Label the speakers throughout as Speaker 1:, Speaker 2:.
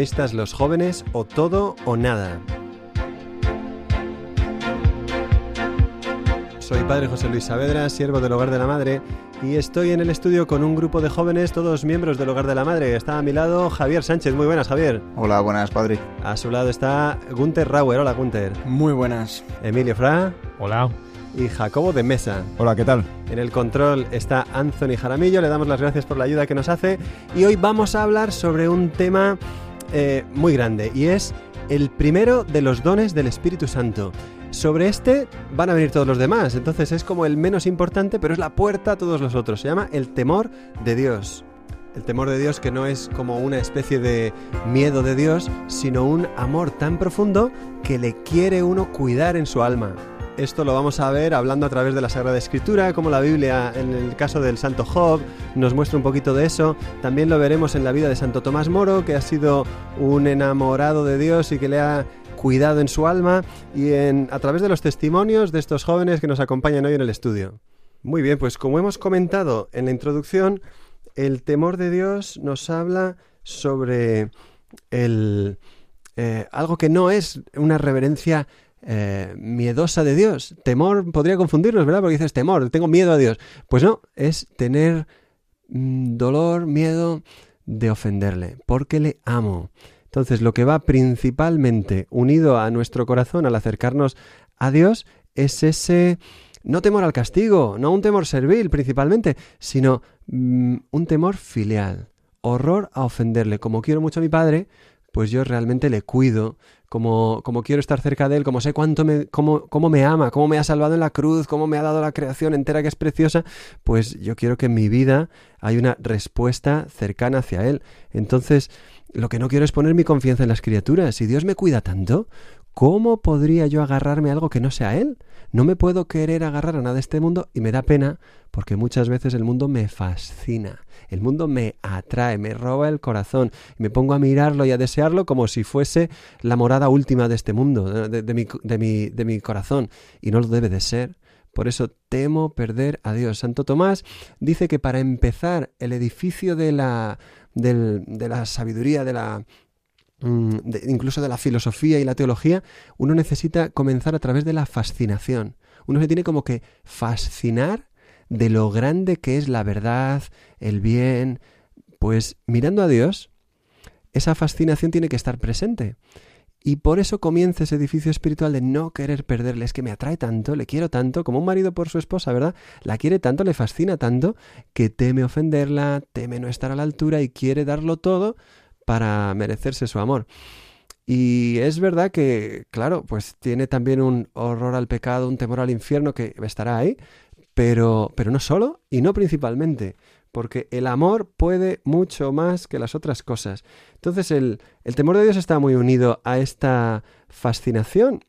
Speaker 1: Protagonistas los jóvenes o todo o nada. Soy padre José Luis Saavedra, siervo del Hogar de la Madre, y estoy en el estudio con un grupo de jóvenes, todos miembros del Hogar de la Madre. Está a mi lado Javier Sánchez. Muy buenas, Javier.
Speaker 2: Hola, buenas, padre.
Speaker 1: A su lado está Gunter Rauer. Hola, Gunter.
Speaker 3: Muy buenas.
Speaker 1: Emilio Fra.
Speaker 4: Hola.
Speaker 1: Y Jacobo de Mesa.
Speaker 5: Hola, ¿qué tal?
Speaker 1: En el control está Anthony Jaramillo. Le damos las gracias por la ayuda que nos hace. Y hoy vamos a hablar sobre un tema eh, muy grande y es el primero de los dones del Espíritu Santo. Sobre este van a venir todos los demás, entonces es como el menos importante, pero es la puerta a todos los otros. Se llama el temor de Dios. El temor de Dios que no es como una especie de miedo de Dios, sino un amor tan profundo que le quiere uno cuidar en su alma. Esto lo vamos a ver hablando a través de la Sagrada Escritura, como la Biblia, en el caso del Santo Job, nos muestra un poquito de eso. También lo veremos en la vida de Santo Tomás Moro, que ha sido un enamorado de Dios y que le ha cuidado en su alma, y en, a través de los testimonios de estos jóvenes que nos acompañan hoy en el estudio. Muy bien, pues como hemos comentado en la introducción, el temor de Dios nos habla sobre el, eh, algo que no es una reverencia eh, miedosa de Dios. Temor podría confundirnos, ¿verdad? Porque dices temor, tengo miedo a Dios. Pues no, es tener mm, dolor, miedo de ofenderle, porque le amo. Entonces, lo que va principalmente unido a nuestro corazón al acercarnos a Dios es ese no temor al castigo, no un temor servil principalmente, sino mm, un temor filial, horror a ofenderle. Como quiero mucho a mi padre, pues yo realmente le cuido, como, como quiero estar cerca de él, como sé cuánto me, cómo, cómo me ama, cómo me ha salvado en la cruz, cómo me ha dado la creación entera que es preciosa, pues yo quiero que en mi vida hay una respuesta cercana hacia él. Entonces, lo que no quiero es poner mi confianza en las criaturas. Si Dios me cuida tanto, ¿cómo podría yo agarrarme a algo que no sea Él? No me puedo querer agarrar a nada de este mundo y me da pena porque muchas veces el mundo me fascina, el mundo me atrae, me roba el corazón y me pongo a mirarlo y a desearlo como si fuese la morada última de este mundo, de, mi, de, mi, de mi corazón y no lo debe de ser. Por eso temo perder a Dios. Santo Tomás dice que para empezar el edificio de la, de la sabiduría, de la, mm, incluso de la filosofía y la teología, uno necesita comenzar a través de la fascinación. Uno se tiene como que fascinar de lo grande que es la verdad, el bien. Pues mirando a Dios, esa fascinación tiene que estar presente. Y por eso comienza ese edificio espiritual de no querer perderle. Es que me atrae tanto, le quiero tanto, como un marido por su esposa, ¿verdad? La quiere tanto, le fascina tanto, que teme ofenderla, teme no estar a la altura y quiere darlo todo para merecerse su amor. Y es verdad que, claro, pues tiene también un horror al pecado, un temor al infierno que estará ahí, pero, pero no solo y no principalmente porque el amor puede mucho más que las otras cosas. Entonces el, el temor de Dios está muy unido a esta fascinación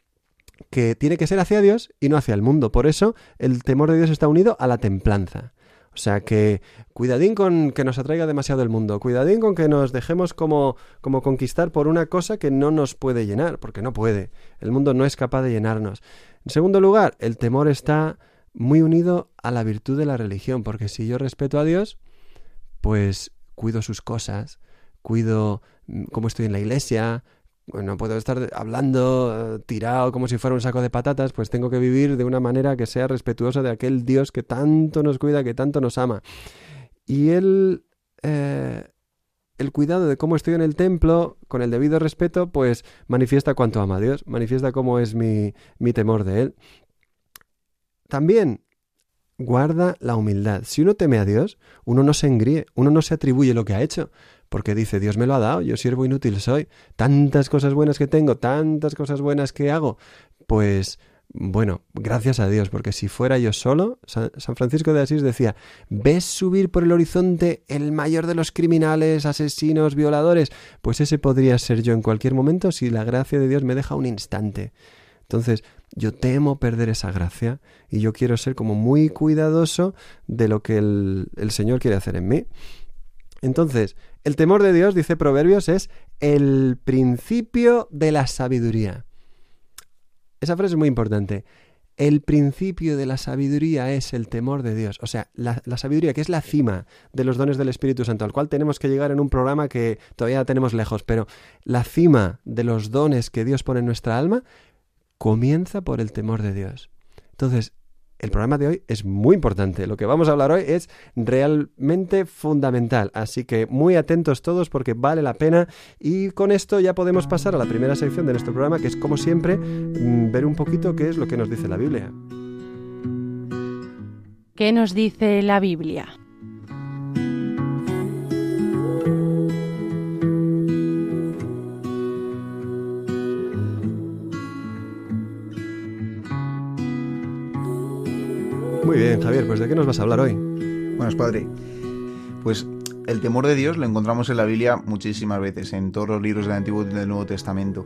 Speaker 1: que tiene que ser hacia Dios y no hacia el mundo. Por eso el temor de Dios está unido a la templanza. O sea que cuidadín con que nos atraiga demasiado el mundo, cuidadín con que nos dejemos como, como conquistar por una cosa que no nos puede llenar, porque no puede. El mundo no es capaz de llenarnos. En segundo lugar, el temor está muy unido a la virtud de la religión, porque si yo respeto a Dios, pues cuido sus cosas, cuido mm, cómo estoy en la iglesia, no puedo estar hablando tirado como si fuera un saco de patatas, pues tengo que vivir de una manera que sea respetuosa de aquel Dios que tanto nos cuida, que tanto nos ama. Y él, eh, el cuidado de cómo estoy en el templo, con el debido respeto, pues manifiesta cuánto ama a Dios, manifiesta cómo es mi, mi temor de Él. También guarda la humildad. Si uno teme a Dios, uno no se engríe, uno no se atribuye lo que ha hecho, porque dice, Dios me lo ha dado, yo siervo inútil soy, tantas cosas buenas que tengo, tantas cosas buenas que hago, pues bueno, gracias a Dios, porque si fuera yo solo, San Francisco de Asís decía, ¿ves subir por el horizonte el mayor de los criminales, asesinos, violadores? Pues ese podría ser yo en cualquier momento si la gracia de Dios me deja un instante. Entonces, yo temo perder esa gracia y yo quiero ser como muy cuidadoso de lo que el, el Señor quiere hacer en mí. Entonces, el temor de Dios, dice Proverbios, es el principio de la sabiduría. Esa frase es muy importante. El principio de la sabiduría es el temor de Dios. O sea, la, sabiduría, que es la cima de los dones del Espíritu Santo, al cual tenemos que llegar en un programa que todavía tenemos lejos, pero la cima de los dones que Dios pone en nuestra alma comienza por el temor de Dios. Entonces, el programa de hoy es muy importante. Lo que vamos a hablar hoy es realmente fundamental. Así que muy atentos todos porque vale la pena. Y con esto ya podemos pasar a la primera sección de nuestro programa, que es como siempre mm, ver un poquito qué es lo que nos dice la Biblia.
Speaker 6: ¿Qué nos dice la Biblia?
Speaker 1: ¿De qué nos vas a hablar hoy?
Speaker 2: Buenas, padre. Pues el temor de Dios lo encontramos en la Biblia muchísimas veces, en todos los libros del Antiguo y del Nuevo Testamento.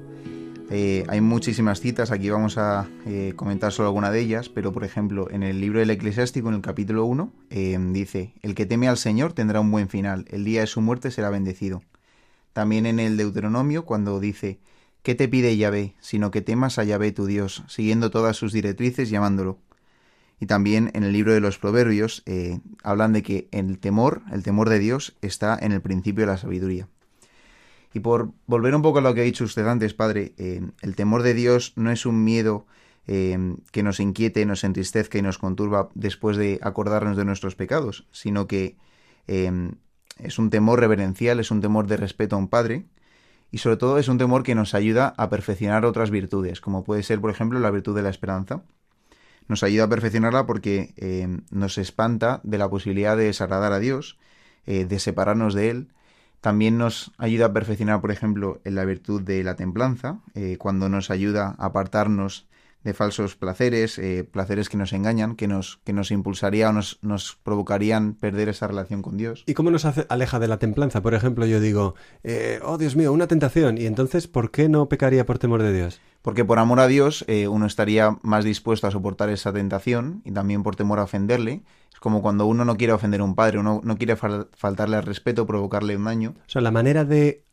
Speaker 2: Eh, hay muchísimas citas, aquí vamos a eh, comentar solo alguna de ellas, pero por ejemplo, en el libro del Eclesiástico, en el capítulo 1, eh, dice, El que teme al Señor tendrá un buen final, el día de su muerte será bendecido. También en el Deuteronomio, cuando dice, ¿qué te pide Yahvé? Sino que temas a Yahvé tu Dios, siguiendo todas sus directrices y y también en el libro de los Proverbios eh, hablan de que el temor, el temor de Dios, está en el principio de la sabiduría. Y por volver un poco a lo que ha dicho usted antes, Padre, eh, el temor de Dios no es un miedo eh, que nos inquiete, nos entristezca y nos conturba después de acordarnos de nuestros pecados, sino que es un temor reverencial, es un temor de respeto a un Padre, y sobre todo es un temor que nos ayuda a perfeccionar otras virtudes, como puede ser, por ejemplo, la virtud de la esperanza nos ayuda a perfeccionarla porque eh, nos espanta de la posibilidad de desagradar a Dios, eh, de separarnos de Él. También nos ayuda a perfeccionar, por ejemplo, en la virtud de la templanza, eh, cuando nos ayuda a apartarnos de falsos placeres, placeres que nos engañan, que nos, que nos impulsaría o nos, nos, provocarían perder esa relación con Dios.
Speaker 1: ¿Y cómo nos hace, aleja de la templanza? Por ejemplo, yo digo, oh Dios mío, una tentación, y entonces, ¿por qué no pecaría por temor de Dios?
Speaker 2: Porque por amor a Dios eh, uno estaría más dispuesto a soportar esa tentación y también por temor a ofenderle. Es como cuando uno no quiere ofender a un padre, uno no quiere faltarle al respeto, provocarle un daño.
Speaker 1: O sea, la manera de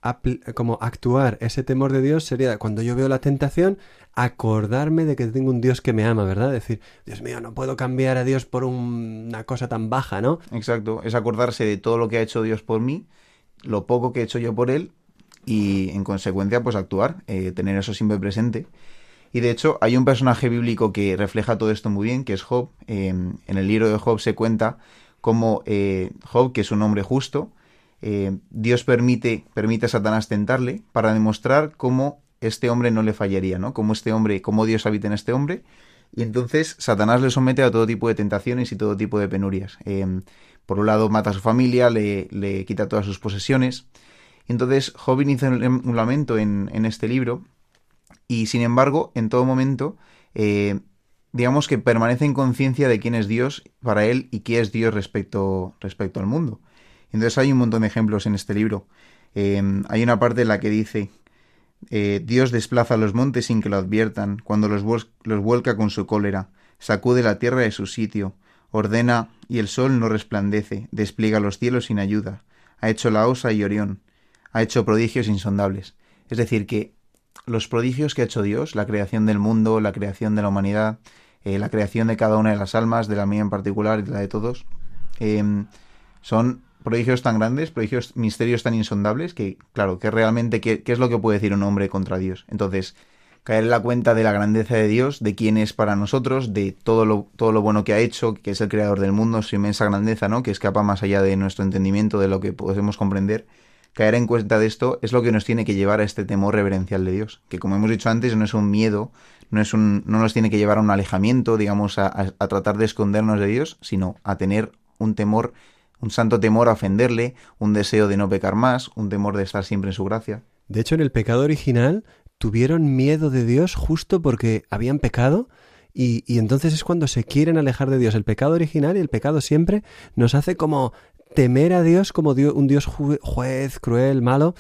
Speaker 1: como actuar ese temor de Dios sería cuando yo veo la tentación, acordarme de que tengo un Dios que me ama, ¿verdad? Decir, Dios mío, no puedo cambiar a Dios por una cosa tan baja, ¿no?
Speaker 2: Exacto, es acordarse de todo lo que ha hecho Dios por mí, lo poco que he hecho yo por Él y en consecuencia pues actuar, eh, tener eso siempre presente. Y de hecho hay un personaje bíblico que refleja todo esto muy bien, que es Job. en el libro de Job se cuenta cómo eh, Job, que es un hombre justo, eh, Dios permite, permite a Satanás tentarle para demostrar cómo este hombre no le fallaría, ¿no? Cómo este hombre, cómo Dios habita en este hombre. Y entonces Satanás le somete a todo tipo de tentaciones y todo tipo de penurias. por un lado mata a su familia, le, le quita todas sus posesiones. Entonces Job inicia un lamento en, este libro y sin embargo en todo momento eh, digamos que permanece en conciencia de quién es Dios para él y qué es Dios respecto, respecto al mundo. Entonces hay un montón de ejemplos en este libro. Em, hay una parte en la que dice, eh, Dios desplaza los montes sin que lo adviertan, cuando los, los vuelca con su cólera, sacude la tierra de su sitio, ordena y el sol no resplandece, despliega los cielos sin ayuda, ha hecho la osa y Orión, ha hecho prodigios insondables. Es decir, que los prodigios que ha hecho Dios, la creación del mundo, la creación de la humanidad, eh, la creación de cada una de las almas, de la mía en particular y de la de todos, em, son prodigios tan grandes, prodigios, misterios tan insondables, que, claro, que realmente, ¿qué, ¿qué, es lo que puede decir un hombre contra Dios? Entonces, caer en la cuenta de la grandeza de Dios, de quién es para nosotros, de todo lo, todo lo bueno que ha hecho, que es el creador del mundo, su inmensa grandeza, ¿no? Que escapa más allá de nuestro entendimiento, de lo que podemos comprender, caer en cuenta de esto es lo que nos tiene que llevar a este temor reverencial de Dios, que como hemos dicho antes no es un miedo, no, es un, no nos tiene que llevar a un alejamiento, digamos, a, tratar de escondernos de Dios, sino a tener un temor, un santo temor a ofenderle, un deseo de no pecar más, un temor de estar siempre en su gracia.
Speaker 1: De hecho, en el pecado original tuvieron miedo de Dios justo porque habían pecado y, y entonces es cuando se quieren alejar de Dios. El pecado original y el pecado siempre nos hace como temer a Dios como un Dios juez, cruel, malo,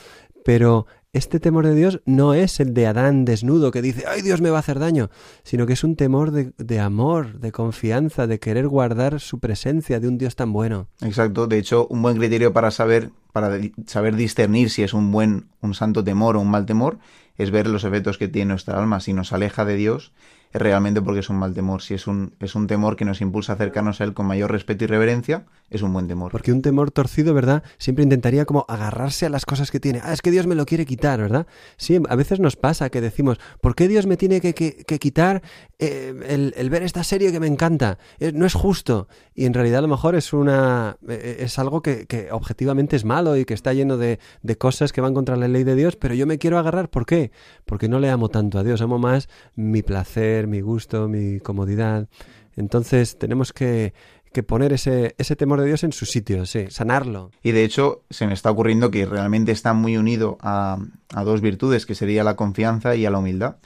Speaker 1: pero este temor de Dios no es el de Adán desnudo que dice, ay Dios me va a hacer daño, sino que es un temor de, amor, de confianza, de querer guardar su presencia de un Dios tan bueno.
Speaker 2: Exacto, de hecho, un buen criterio para saber, para saber discernir si es un buen, un santo temor o un mal temor, es ver los efectos que tiene nuestra alma. Si nos aleja de Dios, es realmente porque es un mal temor. Si es un, es un temor que nos impulsa a acercarnos a Él con mayor respeto y reverencia, es un buen temor.
Speaker 1: Porque un temor torcido, ¿verdad? Siempre intentaría como agarrarse a las cosas que tiene. Ah, es que Dios me lo quiere quitar, ¿verdad? Sí, a veces nos pasa que decimos, ¿por qué Dios me tiene que, quitar eh, el, ver esta serie que me encanta? Eh, no es justo. Y en realidad a lo mejor es una eh, es algo que, que, objetivamente es malo y que está lleno de, de cosas que van contra la ley de Dios, pero yo me quiero agarrar. ¿Por qué? Porque no le amo tanto a Dios, amo más mi placer, mi gusto, mi comodidad. Entonces tenemos que, poner ese, ese, temor de Dios en su sitio, sí, sanarlo.
Speaker 2: Y de hecho se me está ocurriendo que realmente está muy unido a, a dos virtudes, que sería la confianza y a la humildad.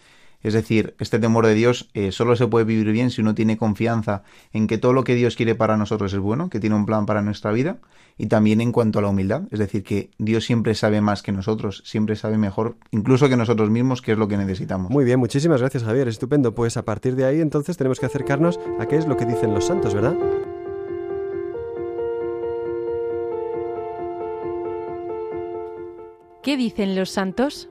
Speaker 2: Es decir, este temor de Dios eh, solo se puede vivir bien si uno tiene confianza en que todo lo que Dios quiere para nosotros es bueno, que tiene un plan para nuestra vida, y también en cuanto a la humildad, es decir, que Dios siempre sabe más que nosotros, siempre sabe mejor, incluso que nosotros mismos, qué es lo que necesitamos.
Speaker 1: Muy bien, muchísimas gracias Javier, estupendo. Pues a partir de ahí entonces tenemos que acercarnos a qué es lo que dicen los santos, ¿verdad?
Speaker 6: ¿Qué dicen los santos?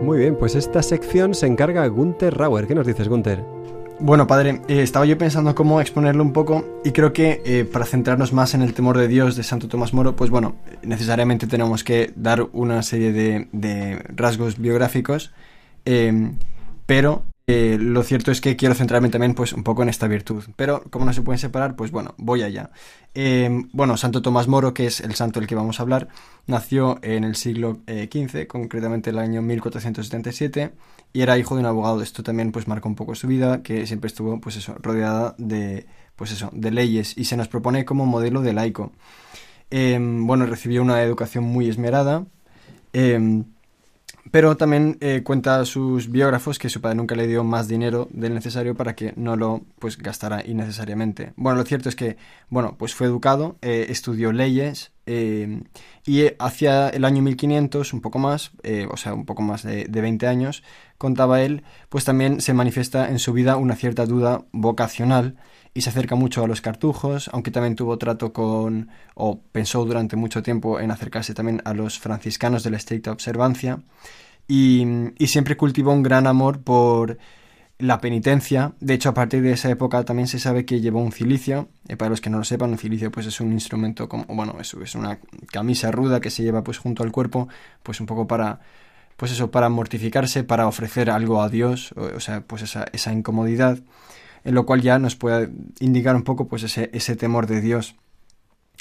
Speaker 1: Muy bien, pues esta sección se encarga Gunther Rauer. ¿Qué nos dices, Gunther?
Speaker 3: Bueno, padre, eh, estaba yo pensando cómo exponerlo un poco y creo que eh, para centrarnos más en el temor de Dios de Santo Tomás Moro, pues bueno, necesariamente tenemos que dar una serie de, rasgos biográficos, eh, pero eh, lo cierto es que quiero centrarme también pues un poco en esta virtud, pero como no se pueden separar, pues bueno, voy allá. Eh, bueno, Santo Tomás Moro, que es el santo del que vamos a hablar, nació en el siglo XV, eh, concretamente el año 1477, y era hijo de un abogado. Esto también pues marcó un poco su vida, que siempre estuvo pues eso, rodeada de pues eso, de leyes, y se nos propone como modelo de laico. bueno, recibió una educación muy esmerada. Pero también eh, cuenta sus biógrafos que su padre nunca le dio más dinero del necesario para que no lo pues gastara innecesariamente. Bueno, lo cierto es que, bueno, pues fue educado, eh, estudió leyes eh, y hacia el año 1500, un poco más, o sea, un poco más de, de 20 años, contaba él, pues también se manifiesta en su vida una cierta duda vocacional y se acerca mucho a los cartujos, aunque también tuvo trato con, o pensó durante mucho tiempo en acercarse también a los franciscanos de la estricta observancia, y, siempre cultivó un gran amor por la penitencia. De hecho, a partir de esa época también se sabe que llevó un cilicio. Eh, para los que no lo sepan, un cilicio pues es un instrumento como, bueno, eso es una camisa ruda que se lleva pues junto al cuerpo, pues un poco para pues eso, para mortificarse, para ofrecer algo a Dios, o, o sea, pues esa, esa incomodidad en lo cual ya nos puede indicar un poco pues ese, ese temor de Dios.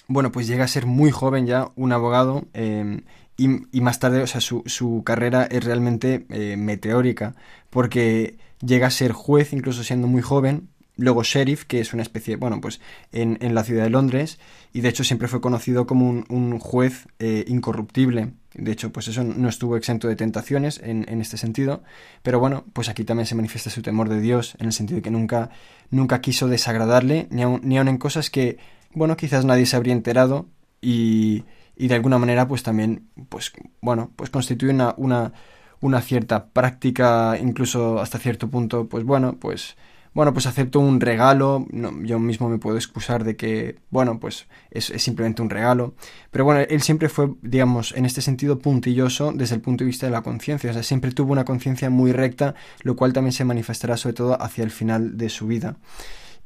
Speaker 3: Bueno, pues llega a ser muy joven ya un abogado em, y, más tarde, o sea, su, su carrera es realmente eh, meteórica porque llega a ser juez incluso siendo muy joven, luego sheriff, que es una especie, bueno, pues en, en la ciudad de Londres, y de hecho siempre fue conocido como un, un juez eh, incorruptible. De hecho, pues eso no estuvo exento de tentaciones en, en, este sentido. Pero bueno, pues aquí también se manifiesta su temor de Dios, en el sentido de que nunca, nunca quiso desagradarle, ni aun, ni en cosas que, bueno, quizás nadie se habría enterado y, y de alguna manera, pues también, pues, bueno, pues constituye una, una, una cierta práctica, incluso hasta cierto punto, pues bueno, pues bueno, pues acepto un regalo, yo mismo me puedo excusar de que, bueno, pues es, simplemente un regalo, pero bueno, él siempre fue, digamos, en este sentido puntilloso desde el punto de vista de la conciencia, o sea, siempre tuvo una conciencia muy recta, lo cual también se manifestará sobre todo hacia el final de su vida.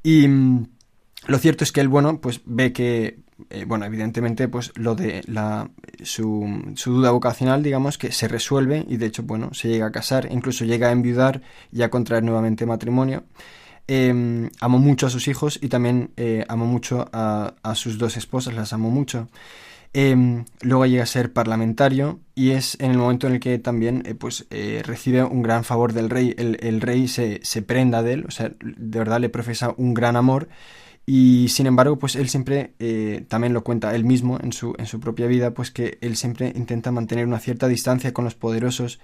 Speaker 3: Y mm, lo cierto es que él, bueno, pues ve que, eh, bueno, evidentemente, pues lo de la, su, su, duda vocacional, digamos, que se resuelve y de hecho, bueno, se llega a casar, incluso llega a enviudar y a contraer nuevamente matrimonio. Eh, amó mucho a sus hijos y también eh, amó mucho a, sus dos esposas, las amó mucho. Em, luego llega a ser parlamentario y es en el momento en el que también eh, pues, eh, recibe un gran favor del rey. El, rey se, se, prenda de él, o sea, de verdad le profesa un gran amor y sin embargo, pues él siempre, también lo cuenta él mismo en su, en su propia vida, pues que él siempre intenta mantener una cierta distancia con los poderosos,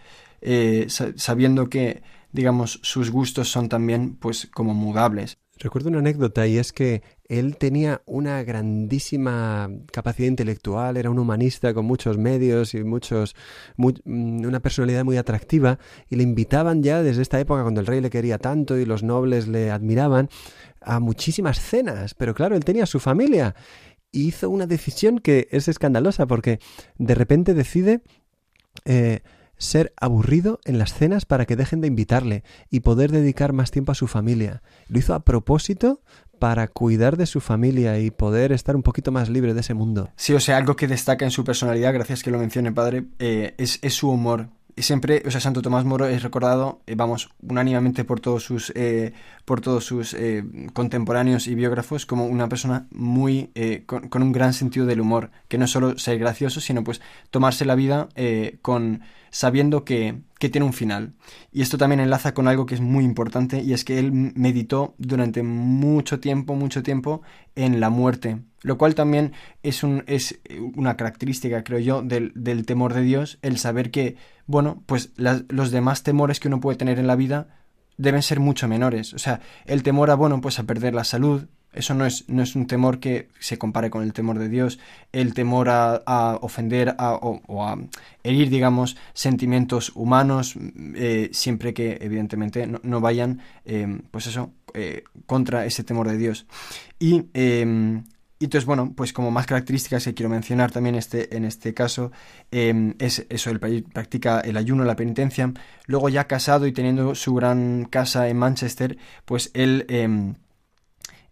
Speaker 3: sabiendo que, digamos, sus gustos son también, pues, como mudables.
Speaker 1: Recuerdo una anécdota y es que él tenía una grandísima capacidad intelectual, era un humanista con muchos medios y muchos mm, una personalidad muy atractiva y le invitaban ya desde esta época cuando el rey le quería tanto y los nobles le admiraban a muchísimas cenas, pero claro, él tenía su familia y hizo una decisión que es escandalosa porque de repente decide eh, ser aburrido en las cenas para que dejen de invitarle y poder dedicar más tiempo a su familia. Lo hizo a propósito para cuidar de su familia y poder estar un poquito más libre de ese mundo.
Speaker 3: Sí, o sea, algo que destaca en su personalidad, gracias que lo mencione padre, eh, es, su humor y siempre, o sea, Santo Tomás Moro es recordado, eh, vamos, unánimemente por todos sus, eh, por todos sus contemporáneos y biógrafos como una persona muy, con, un gran sentido del humor, que no solo ser gracioso, sino pues tomarse la vida con sabiendo que, que tiene un final. Y esto también enlaza con algo que es muy importante y es que él meditó durante mucho tiempo, mucho tiempo en la muerte, lo cual también es, un, es una característica, creo yo, del, del temor de Dios, el saber que, bueno, pues los demás temores que uno puede tener en la vida deben ser mucho menores. O sea, el temor a, bueno, pues a perder la salud, eso no es, no es un temor que se compare con el temor de Dios, el temor a, ofender o, a herir, digamos, sentimientos humanos, eh, siempre que evidentemente no, vayan, eh, pues eso, eh, contra ese temor de Dios. Y em, y entonces, bueno, pues como más características que quiero mencionar también este, en este caso, em, es eso, el practica el ayuno, la penitencia. Luego ya casado y teniendo su gran casa en Manchester, pues él em,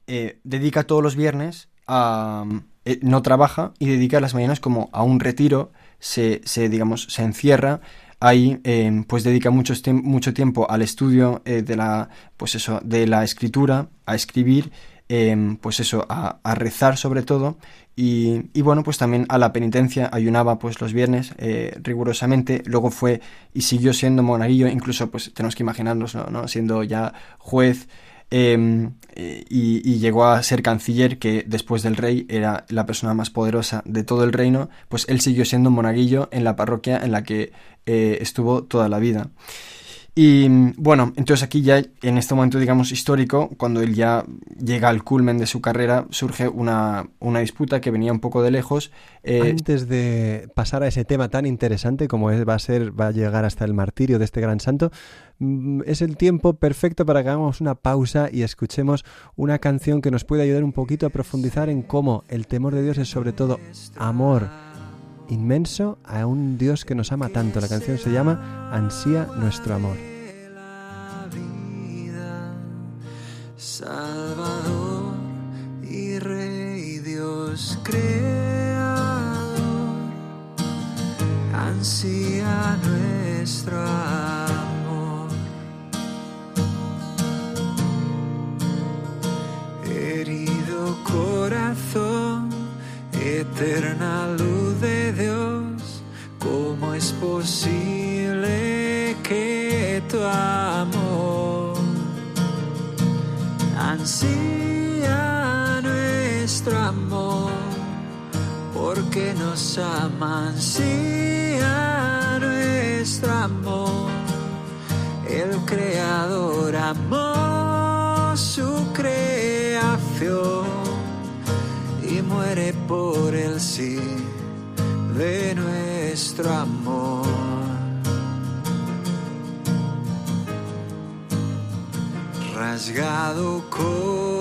Speaker 3: eh, dedica todos los viernes a... Eh, no trabaja y dedica las mañanas como a un retiro, se, se digamos, se encierra. Ahí em, pues dedica mucho, mucho tiempo al estudio eh, de la pues eso de la escritura a escribir pues eso, a, rezar sobre todo. Y, y, bueno, pues también a la penitencia, ayunaba pues los viernes eh, rigurosamente, luego fue y siguió siendo monaguillo, incluso pues tenemos que imaginarnos, ¿no? Siendo ya juez em, y, llegó a ser canciller, que después del rey era la persona más poderosa de todo el reino, pues él siguió siendo monaguillo en la parroquia en la que eh, estuvo toda la vida. Y bueno, entonces aquí ya en este momento, digamos, histórico, cuando él ya llega al culmen de su carrera, surge una, una disputa que venía un poco de lejos.
Speaker 1: Eh, Antes de pasar a ese tema tan interesante como es, va a ser, va a llegar hasta el martirio de este gran santo, mm, es el tiempo perfecto para que hagamos una pausa y escuchemos una canción que nos puede ayudar un poquito a profundizar en cómo el temor de Dios es sobre todo amor inmenso a un Dios que nos ama tanto. La canción se llama Ansía nuestro amor.
Speaker 4: Salvador y Rey Dios creador, ansía nuestro amor. Herido corazón, eterna luz de Dios, ¿cómo es posible que tu amor ansía nuestro amor? Porque nos ama, ansía nuestro amor. El Creador amó su creación muere por el sí de nuestro amor. Rasgado corazón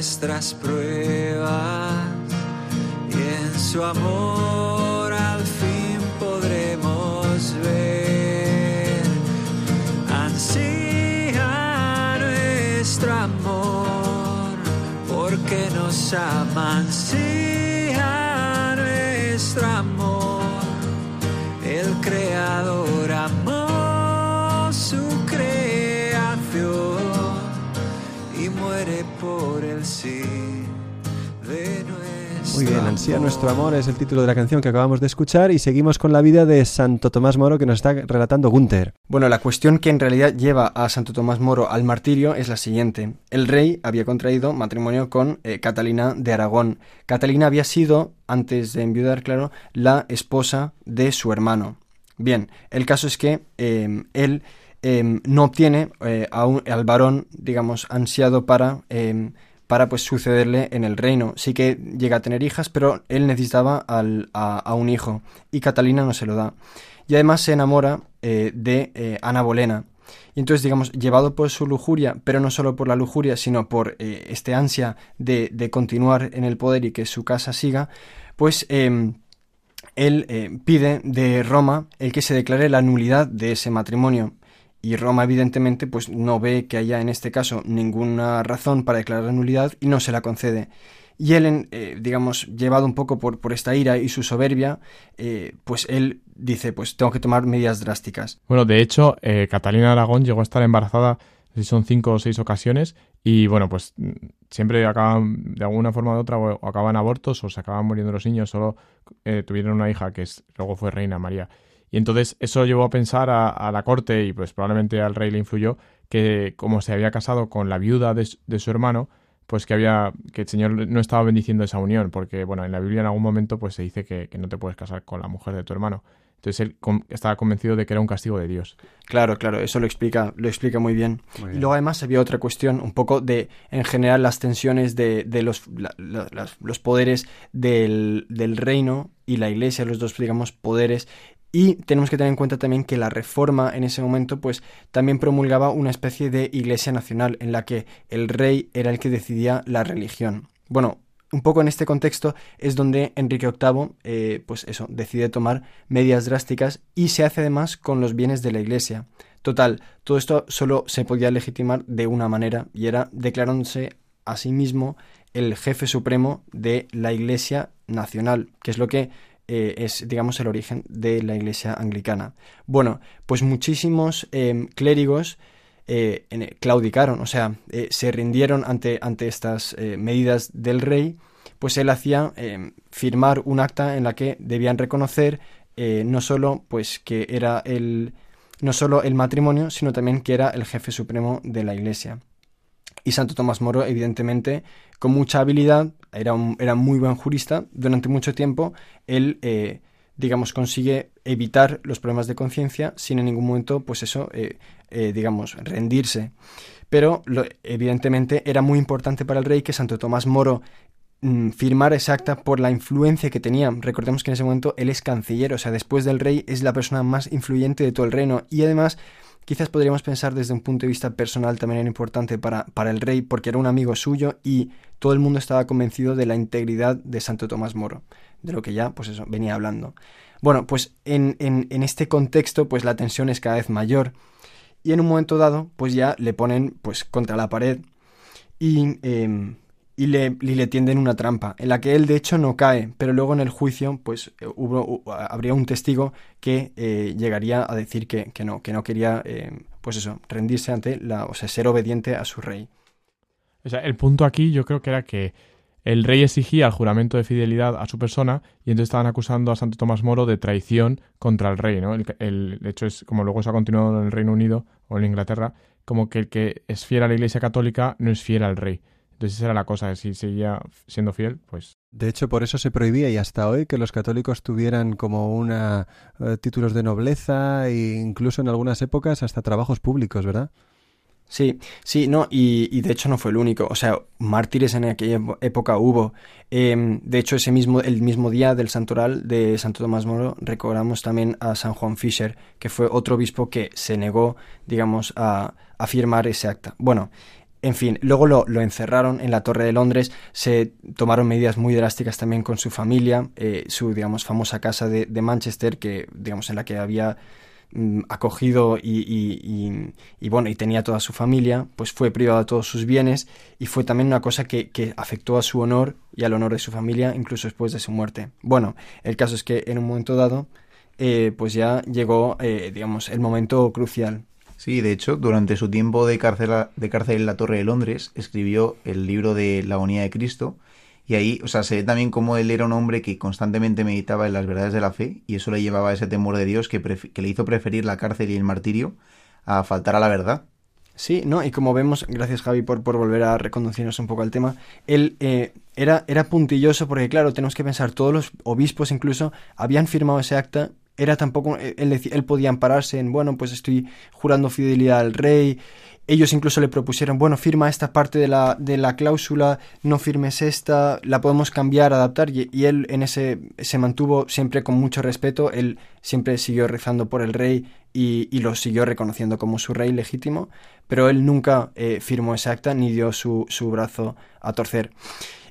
Speaker 4: nuestras pruebas y en su amor al fin podremos ver. Ansía nuestro amor, porque nos ama. Nuestro amor
Speaker 1: es el título de la canción que acabamos de escuchar y seguimos con la vida de Santo Tomás Moro que nos está relatando Gunther.
Speaker 3: Bueno, la cuestión que en realidad lleva a Santo Tomás Moro al martirio es la siguiente. El rey había contraído matrimonio con eh, Catalina de Aragón. Catalina había sido, antes de enviudar, claro, la esposa de su hermano. Bien, el caso es que eh, él eh, no obtiene eh, a un- al varón, digamos, ansiado para, eh, para pues sucederle en el reino. Sí que llega a tener hijas, pero él necesitaba al- a, un hijo y Catalina no se lo da. Y además se enamora eh, de eh, Ana Bolena. Y entonces, digamos, llevado por su lujuria, pero no solo por la lujuria, sino por eh, este ansia de, de continuar en el poder y que su casa siga, pues eh, él pide de Roma el que se declare la nulidad de ese matrimonio. Y Roma, evidentemente, pues no ve que haya en este caso ninguna razón para declarar la nulidad y no se la concede. Y él, eh, digamos, llevado un poco por, por esta ira y su soberbia, eh, pues él dice, pues tengo que tomar medidas drásticas.
Speaker 5: Bueno, de hecho, eh, Catalina Aragón llegó a estar embarazada, si son cinco o seis ocasiones, y bueno, pues siempre acaban, de alguna forma u otra, o acaban abortos o se acaban muriendo los niños, solo eh, tuvieron una hija que luego fue reina María. Y entonces eso llevó a pensar a, a la corte, y pues probablemente al rey le influyó, que como se había casado con la viuda de, su- de su hermano, pues que había que el Señor no estaba bendiciendo esa unión, porque bueno, en la Biblia en algún momento pues se dice que, que no te puedes casar con la mujer de tu hermano. Entonces él con- estaba convencido de que era un castigo de Dios.
Speaker 3: Claro, claro, eso lo explica, lo explica muy bien.
Speaker 1: Muy
Speaker 3: Y luego además había otra cuestión, un poco de, en general, las tensiones de, de los, la- la- las- los poderes del, del reino y la iglesia, los dos, digamos, poderes. Y tenemos que tener en cuenta también que la reforma en ese momento, pues, también promulgaba una especie de iglesia nacional en la que el rey era el que decidía la religión. Bueno, un poco en este contexto es donde Enrique VIII, eh, pues eso, decide tomar medidas drásticas y se hace además con los bienes de la iglesia. Total, todo esto solo se podía legitimar de una manera y era declarándose a sí mismo el jefe supremo de la Iglesia Nacional, que es lo que eh, es, digamos, el origen de la Iglesia anglicana. Bueno, pues muchísimos eh, clérigos eh, claudicaron, o sea, eh, se rindieron ante, ante estas medidas del rey, pues él hacía eh, firmar un acta en la que debían reconocer no solo pues que era el no solo el matrimonio, sino también que era el jefe supremo de la Iglesia. Y Santo Tomás Moro, evidentemente, con mucha habilidad, era, un, era muy buen jurista, durante mucho tiempo él, eh, digamos, consigue evitar los problemas de conciencia sin en ningún momento, pues eso, eh, eh, digamos, rendirse. Pero, lo- evidentemente, era muy importante para el rey que Santo Tomás Moro mm, firmar esa acta por la influencia que tenía. Recordemos que en ese momento él es canciller, o sea, después del rey es la persona más influyente de todo el reino y además quizás podríamos pensar desde un punto de vista personal también era importante para, para el rey porque era un amigo suyo y todo el mundo estaba convencido de la integridad de Santo Tomás Moro, de lo que ya, pues eso, venía hablando. Bueno, pues en, en, este contexto, pues la tensión es cada vez mayor y en un momento dado, pues ya le ponen pues contra la pared y, eh, y, le, y le tienden una trampa, en la que él de hecho no cae, pero luego en el juicio pues eh, hubo, hu- habría un testigo que eh, llegaría a decir que, que no, que no quería, eh, pues eso, rendirse ante la, o sea, ser obediente a su rey.
Speaker 5: El punto aquí yo creo que era que el rey exigía el juramento de fidelidad a su persona y entonces estaban acusando a Santo Tomás Moro de traición contra el rey, ¿no? El, de hecho, es como luego se ha continuado en el Reino Unido o en Inglaterra, como que el que es fiel a la Iglesia Católica no es fiel al rey. Entonces esa era la cosa, si seguía siendo fiel, pues...
Speaker 1: De hecho, por eso se prohibía y hasta hoy que los católicos tuvieran como una eh, títulos de nobleza e incluso en algunas épocas hasta trabajos públicos, ¿verdad?
Speaker 3: Sí, sí, no, y, de hecho no fue el único. O sea, mártires en aquella época hubo. Em, de hecho, ese mismo, el mismo día del santoral de Santo Tomás Moro, recordamos también a San Juan Fisher, que fue otro obispo que se negó, digamos, a, a firmar ese acta. Bueno, en fin, luego lo, encerraron en la Torre de Londres, se tomaron medidas muy drásticas también con su familia, eh, su, digamos, famosa casa de, Manchester, que, digamos, en la que había Mm, acogido y, y, bueno, y tenía toda su familia, pues fue privado de todos sus bienes y fue también una cosa que, que, afectó a su honor y al honor de su familia incluso después de su muerte. Bueno, el caso es que en un momento dado, eh, pues ya llegó, eh, digamos, el momento crucial.
Speaker 2: Sí, de hecho, durante su tiempo de cárcel, de cárcel en la Torre de Londres, escribió el libro de La agonía de Cristo, y ahí, o sea, se ve también cómo él era un hombre que constantemente meditaba en las verdades de la fe y eso le llevaba a ese temor de Dios que, que le hizo preferir la cárcel y el martirio a faltar a la verdad.
Speaker 3: Sí, ¿no? Y como vemos, gracias Javi por, por volver a reconducirnos un poco al tema, él eh, era, era puntilloso porque, claro, tenemos que pensar, todos los obispos incluso habían firmado ese acta, era tampoco, él, él podía ampararse en, bueno, pues estoy jurando fidelidad al rey, ellos incluso le propusieron, bueno, firma esta parte de la, de la cláusula, no firmes esta, la podemos cambiar, adaptar, y, él en ese se mantuvo siempre con mucho respeto, él siempre siguió rezando por el rey y, lo siguió reconociendo como su rey legítimo, pero él nunca eh, firmó ese acta ni dio su, su brazo a torcer.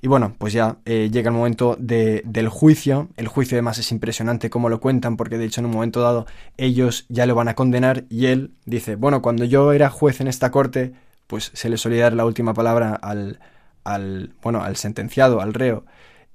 Speaker 3: Y bueno, pues ya eh, llega el momento de, del juicio. El juicio además es impresionante cómo lo cuentan, porque de hecho en un momento dado ellos ya lo van a condenar y él dice, bueno, cuando yo era juez en esta corte, pues se le solía dar la última palabra al, al bueno, al sentenciado, al reo.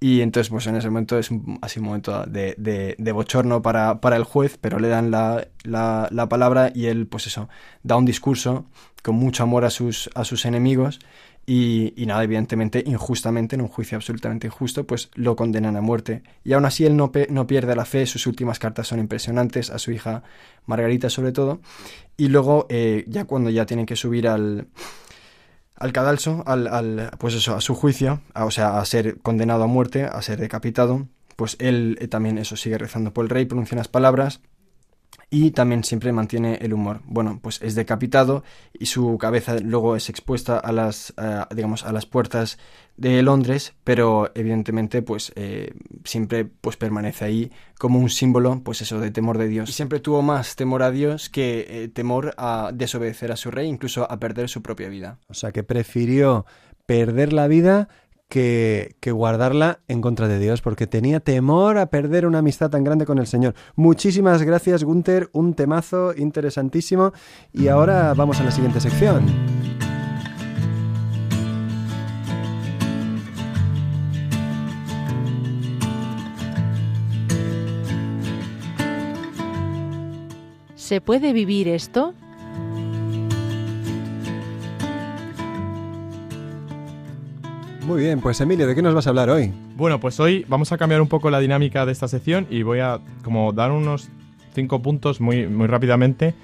Speaker 3: Y entonces, pues en ese momento es así un momento de, de, bochorno para, para, el juez, pero le dan la, la, la, palabra y él, pues eso, da un discurso con mucho amor a sus, a sus enemigos y, nada, evidentemente, injustamente, en un juicio absolutamente injusto, pues lo condenan a muerte. Y aún así él no, no pierde la fe, sus últimas cartas son impresionantes, a su hija Margarita sobre todo. Y luego, eh, ya cuando ya tienen que subir al, al cadalso, al, al, pues eso, a su juicio, o sea, a ser condenado a muerte, a ser decapitado, pues él eh, también eso sigue rezando por el rey, pronuncia unas palabras y también siempre mantiene el humor. Bueno, pues es decapitado y su cabeza luego es expuesta a las, digamos, a las puertas de Londres, pero evidentemente pues eh, siempre pues permanece ahí como un símbolo, pues eso, de temor de Dios. Y siempre tuvo más temor a Dios que eh, temor a desobedecer a su rey, incluso a perder su propia vida.
Speaker 1: O sea que prefirió perder la vida que, guardarla en contra de Dios, porque tenía temor a perder una amistad tan grande con el Señor. Muchísimas gracias, Gunther, un temazo interesantísimo. Y ahora vamos a la siguiente sección.
Speaker 6: ¿Se puede vivir esto?
Speaker 1: Muy bien, pues Emilio, ¿de qué nos vas a hablar hoy?
Speaker 5: Bueno, pues hoy vamos a cambiar un poco la dinámica de esta sección y voy a como dar unos cinco puntos muy, muy rápidamente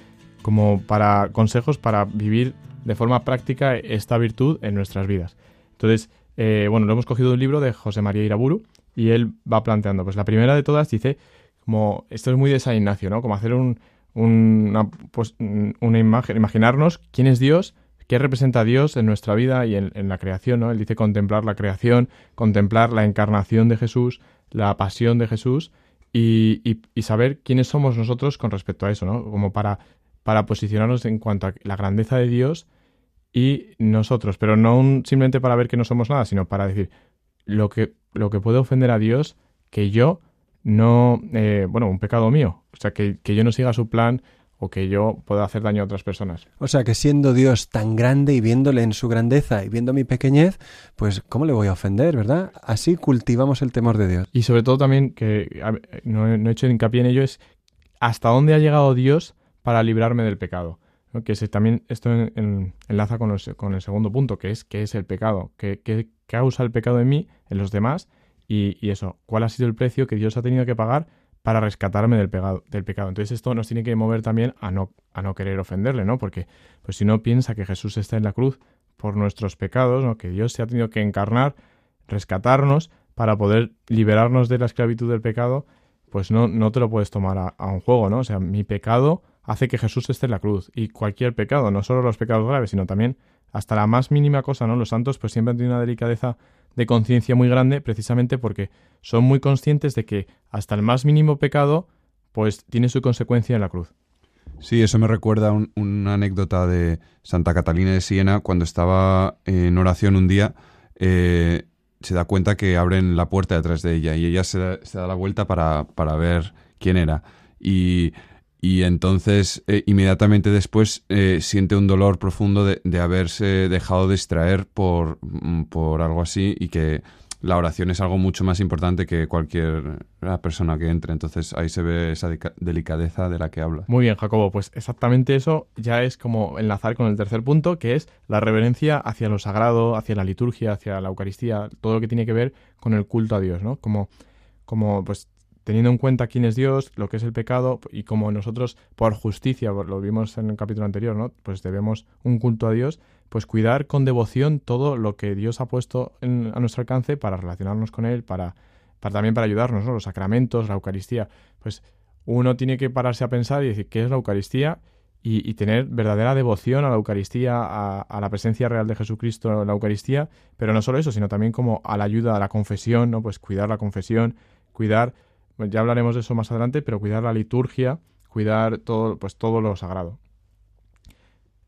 Speaker 5: como para consejos para vivir de forma práctica esta virtud en nuestras vidas. Entonces, eh, bueno, lo hemos cogido un libro de José María Iraburu y él va planteando, pues la primera de todas dice, como esto es muy de San Ignacio, ¿no? Como hacer un, una, pues, una imagen, imaginarnos quién es Dios ¿Qué representa Dios en nuestra vida y en, la creación? ¿no? Él dice contemplar la creación, contemplar la encarnación de Jesús, la pasión de Jesús y, saber quiénes somos nosotros con respecto a eso, ¿no? Como para, para posicionarnos en cuanto a la grandeza de Dios y nosotros, pero no simplemente para ver que no somos nada, sino para decir lo que, lo que puede ofender a Dios, que yo no, eh, bueno, un pecado mío, o sea, que, que yo no siga su plan, o que yo pueda hacer daño a otras personas.
Speaker 1: O sea que siendo Dios tan grande y viéndole en su grandeza y viendo mi pequeñez, pues ¿cómo le voy a ofender, verdad? Así cultivamos el temor de Dios.
Speaker 5: Y sobre todo también, que no, he hecho hincapié en ello, es hasta dónde ha llegado Dios para librarme del pecado. ¿no? que se, también esto en- en- enlaza con, los- con el segundo punto, que es qué es el pecado, qué, qué causa el pecado en mí, en los demás, y, y eso, cuál ha sido el precio que Dios ha tenido que pagar para rescatarme del pecado, del pecado. Entonces esto nos tiene que mover también a no, a no querer ofenderle, ¿no? Porque pues si no piensa que Jesús está en la cruz por nuestros pecados, ¿no? que Dios se ha tenido que encarnar, rescatarnos para poder liberarnos de la esclavitud del pecado, pues no, no te lo puedes tomar a, a un juego, ¿no? O sea, mi pecado hace que Jesús esté en la cruz. Y cualquier pecado, no solo los pecados graves, sino también hasta la más mínima cosa, ¿no? Los santos pues siempre han tenido una delicadeza de conciencia muy grande precisamente porque son muy conscientes de que hasta el más mínimo pecado pues tiene su consecuencia en la cruz.
Speaker 7: Sí, eso me recuerda una anécdota de Santa Catalina de Siena cuando estaba en oración un día. eh, se da cuenta que abren la puerta detrás de ella y ella se da, se da la vuelta para, para ver quién era. Y, y entonces eh, inmediatamente después eh, siente un dolor profundo de, de haberse dejado distraer por, mm, por algo así y que la oración es algo mucho más importante que cualquier persona que entre. Entonces ahí se ve esa delicadeza de la que habla.
Speaker 5: Muy bien, Jacobo, pues exactamente eso ya es como enlazar con el tercer punto, que es la reverencia hacia lo sagrado, hacia la liturgia, hacia la Eucaristía, todo lo que tiene que ver con el culto a Dios, ¿no? Como, como pues teniendo en cuenta quién es Dios, lo que es el pecado y como nosotros por justicia, lo vimos en el capítulo anterior, ¿no? Pues debemos un culto a Dios, pues cuidar con devoción todo lo que Dios ha puesto en- a nuestro alcance para relacionarnos con Él, para, para también para ayudarnos, ¿no? Los sacramentos, la Eucaristía, pues uno tiene que pararse a pensar y decir qué es la Eucaristía y, tener verdadera devoción a la Eucaristía, a, a la presencia real de Jesucristo en la Eucaristía, pero no solo eso, sino también como a la ayuda a la confesión, ¿no? Pues cuidar la confesión, cuidar, bueno, ya hablaremos de eso más adelante, pero cuidar la liturgia, cuidar todo, pues todo lo sagrado.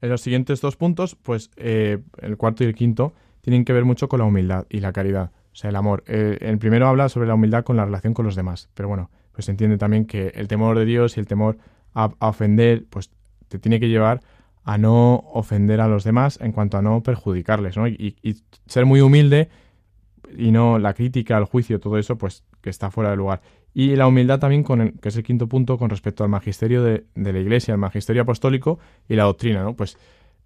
Speaker 5: En los siguientes dos puntos, pues eh, el cuarto y el quinto, tienen que ver mucho con la humildad y la caridad, o sea, el amor. Eh, el primero habla sobre la humildad con la relación con los demás, pero bueno, pues se entiende también que el temor de Dios y el temor a, a ofender, pues te tiene que llevar a no ofender a los demás en cuanto a no perjudicarles, ¿no? Y, y ser muy humilde y no la crítica, el juicio, todo eso, pues que está fuera de lugar. Y la humildad también, con el- que es el quinto punto, con respecto al magisterio de, de la Iglesia, el magisterio apostólico y la doctrina, ¿no? Pues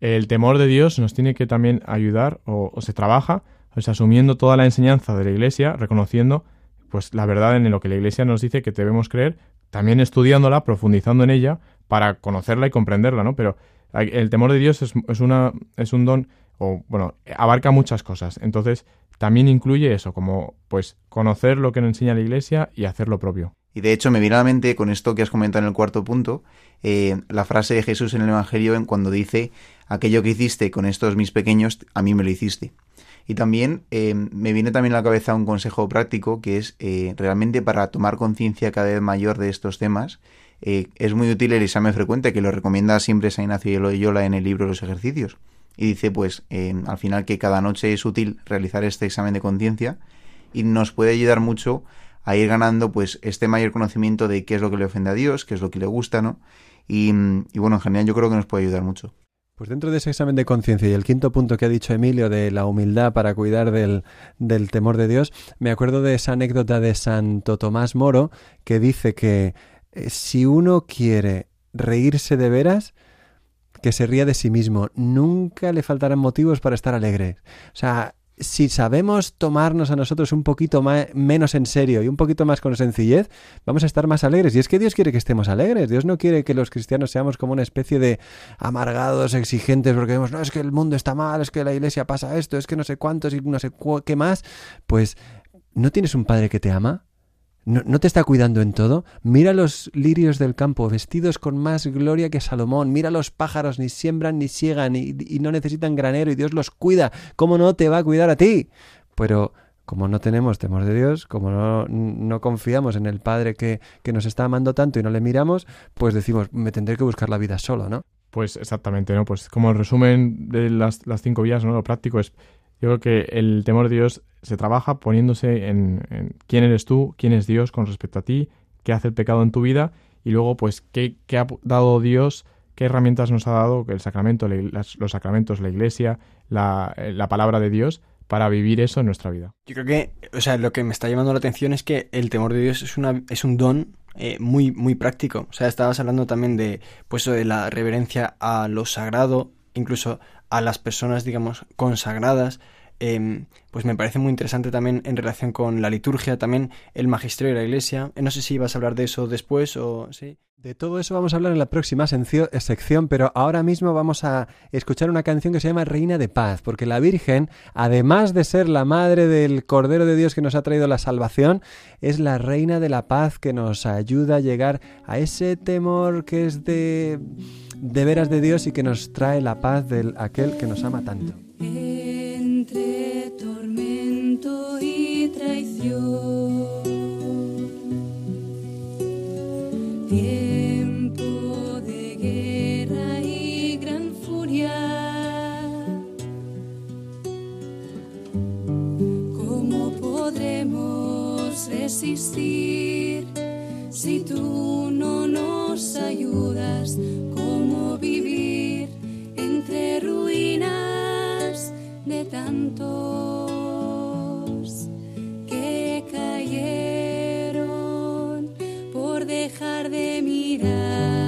Speaker 5: el temor de Dios nos tiene que también ayudar, o, se trabaja, pues asumiendo toda la enseñanza de la Iglesia, reconociendo pues la verdad en lo que la Iglesia nos dice que debemos creer, también estudiándola, profundizando en ella, para conocerla y comprenderla, ¿no? Pero el temor de Dios es, es una, es un don, o bueno, abarca muchas cosas. Entonces, también incluye eso, como pues conocer lo que nos enseña la Iglesia y hacer lo propio.
Speaker 2: Y de hecho me viene a la mente con esto que has comentado en el cuarto punto, eh, la frase de Jesús en el Evangelio en cuando dice, aquello que hiciste con estos mis pequeños, a mí me lo hiciste. Y también eh, me viene también a la cabeza un consejo práctico que es eh, realmente para tomar conciencia cada vez mayor de estos temas, es muy útil el examen frecuente que lo recomienda siempre San Ignacio Loyola en el libro Los ejercicios. Y dice pues eh, al final que cada noche es útil realizar este examen de conciencia y nos puede ayudar mucho a ir ganando pues este mayor conocimiento de qué es lo que le ofende a Dios, qué es lo que le gusta, ¿no? Y, y bueno, en general yo creo que nos puede ayudar mucho.
Speaker 1: Pues dentro de ese examen de conciencia y el quinto punto que ha dicho Emilio de la humildad para cuidar del, del temor de Dios, me acuerdo de esa anécdota de Santo Tomás Moro que dice que eh, si uno quiere reírse de veras, que se ría de sí mismo. Nunca le faltarán motivos para estar alegre. O sea, si sabemos tomarnos a nosotros un poquito más, menos en serio y un poquito más con sencillez, vamos a estar más alegres. Y es que Dios quiere que estemos alegres. Dios no quiere que los cristianos seamos como una especie de amargados, exigentes, porque vemos, no, es que el mundo está mal, es que la iglesia pasa esto, es que no sé cuántos y no sé qué más. Pues, ¿no tienes un padre que te ama? ¿No, ¿No te está cuidando en todo? Mira los lirios del campo, vestidos con más gloria que Salomón. Mira los pájaros, ni siembran ni siegan y, no necesitan granero y Dios los cuida. ¿Cómo no te va a cuidar a ti? Pero como no tenemos temor de Dios, como no, no confiamos en el Padre que, que nos está amando tanto y no le miramos, pues decimos, me tendré que buscar la vida solo, ¿no?
Speaker 5: Pues exactamente, ¿no? Pues como el resumen de las, las cinco vías, ¿no? Lo práctico es, yo creo que el temor de Dios se trabaja poniéndose en, en quién eres tú, quién es Dios con respecto a ti, qué hace el pecado en tu vida y luego, pues, qué, qué ha dado Dios, qué herramientas nos ha dado el sacramento, la- los sacramentos, la iglesia, la, eh, la palabra de Dios para vivir eso en nuestra vida.
Speaker 3: Yo creo que, o sea, lo que me está llamando la atención es que el temor de Dios es, una, es un don eh, muy, muy práctico. O sea, estabas hablando también de, pues, de la reverencia a lo sagrado, incluso a las personas, digamos, consagradas. Em, pues me parece muy interesante también en relación con la liturgia, también el magisterio de la iglesia. No sé si ibas a hablar de eso después o sí.
Speaker 1: De todo eso vamos a hablar en la próxima sección, pero ahora mismo vamos a escuchar una canción que se llama Reina de Paz, porque la Virgen, además de ser la madre del Cordero de Dios que nos ha traído la salvación, es la Reina de la Paz que nos ayuda a llegar a ese temor que es de, de veras de Dios y que nos trae la paz de aquel que nos ama tanto.
Speaker 8: Entre tormento y traición. Tiempo de guerra y gran furia. ¿Cómo podremos resistir si tú no nos ayudas? ¿Cómo vivir entre ruinas de tantos que cayeron por dejar de mirarte,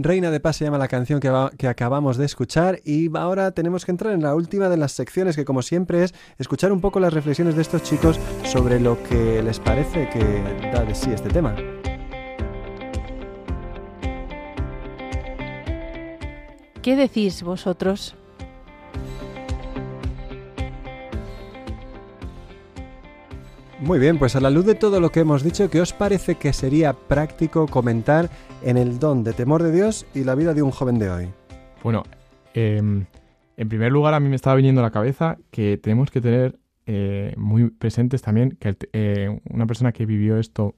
Speaker 8: Reina de Paz se
Speaker 1: llama la canción que, que acabamos de escuchar y ahora tenemos que entrar en la última de las secciones que como siempre es escuchar un poco las reflexiones de estos chicos sobre lo que les parece que da de sí este tema.
Speaker 6: ¿Qué decís vosotros?
Speaker 1: Muy bien, pues a la luz de todo lo que hemos dicho, ¿qué os parece que sería práctico comentar en el don de temor de Dios y la vida de un joven de hoy?
Speaker 5: Bueno, em, en primer lugar a mí me estaba viniendo a la cabeza que tenemos que tener eh, muy presentes también que el eh, una persona que vivió esto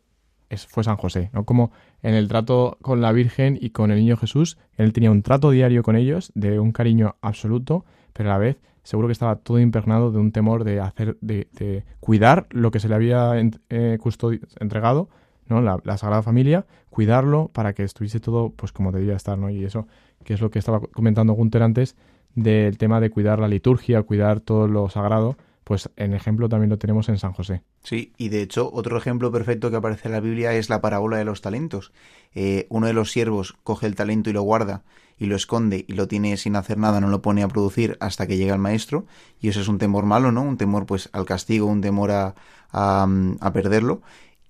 Speaker 5: es- fue San José, ¿no? Como en el trato con la Virgen y con el niño Jesús, él tenía un trato diario con ellos, de un cariño absoluto, pero a la vez seguro que estaba todo impregnado de un temor de hacer, de, de cuidar lo que se le había ent- eh, entregado, ¿no? La, Sagrada Familia, cuidarlo para que estuviese todo pues como debía estar, ¿no? Y eso, que es lo que estaba comentando Gunter antes, del tema de cuidar la liturgia, cuidar todo lo sagrado, pues en ejemplo también lo tenemos en San José.
Speaker 2: Sí, y de hecho, otro ejemplo perfecto que aparece en la Biblia es la parábola de los talentos. Eh, uno de los siervos coge el talento y lo guarda y lo esconde y lo tiene sin hacer nada, no lo pone a producir hasta que llega el maestro. Y eso es un temor malo, ¿no? Un temor pues al castigo, un temor a, a perderlo.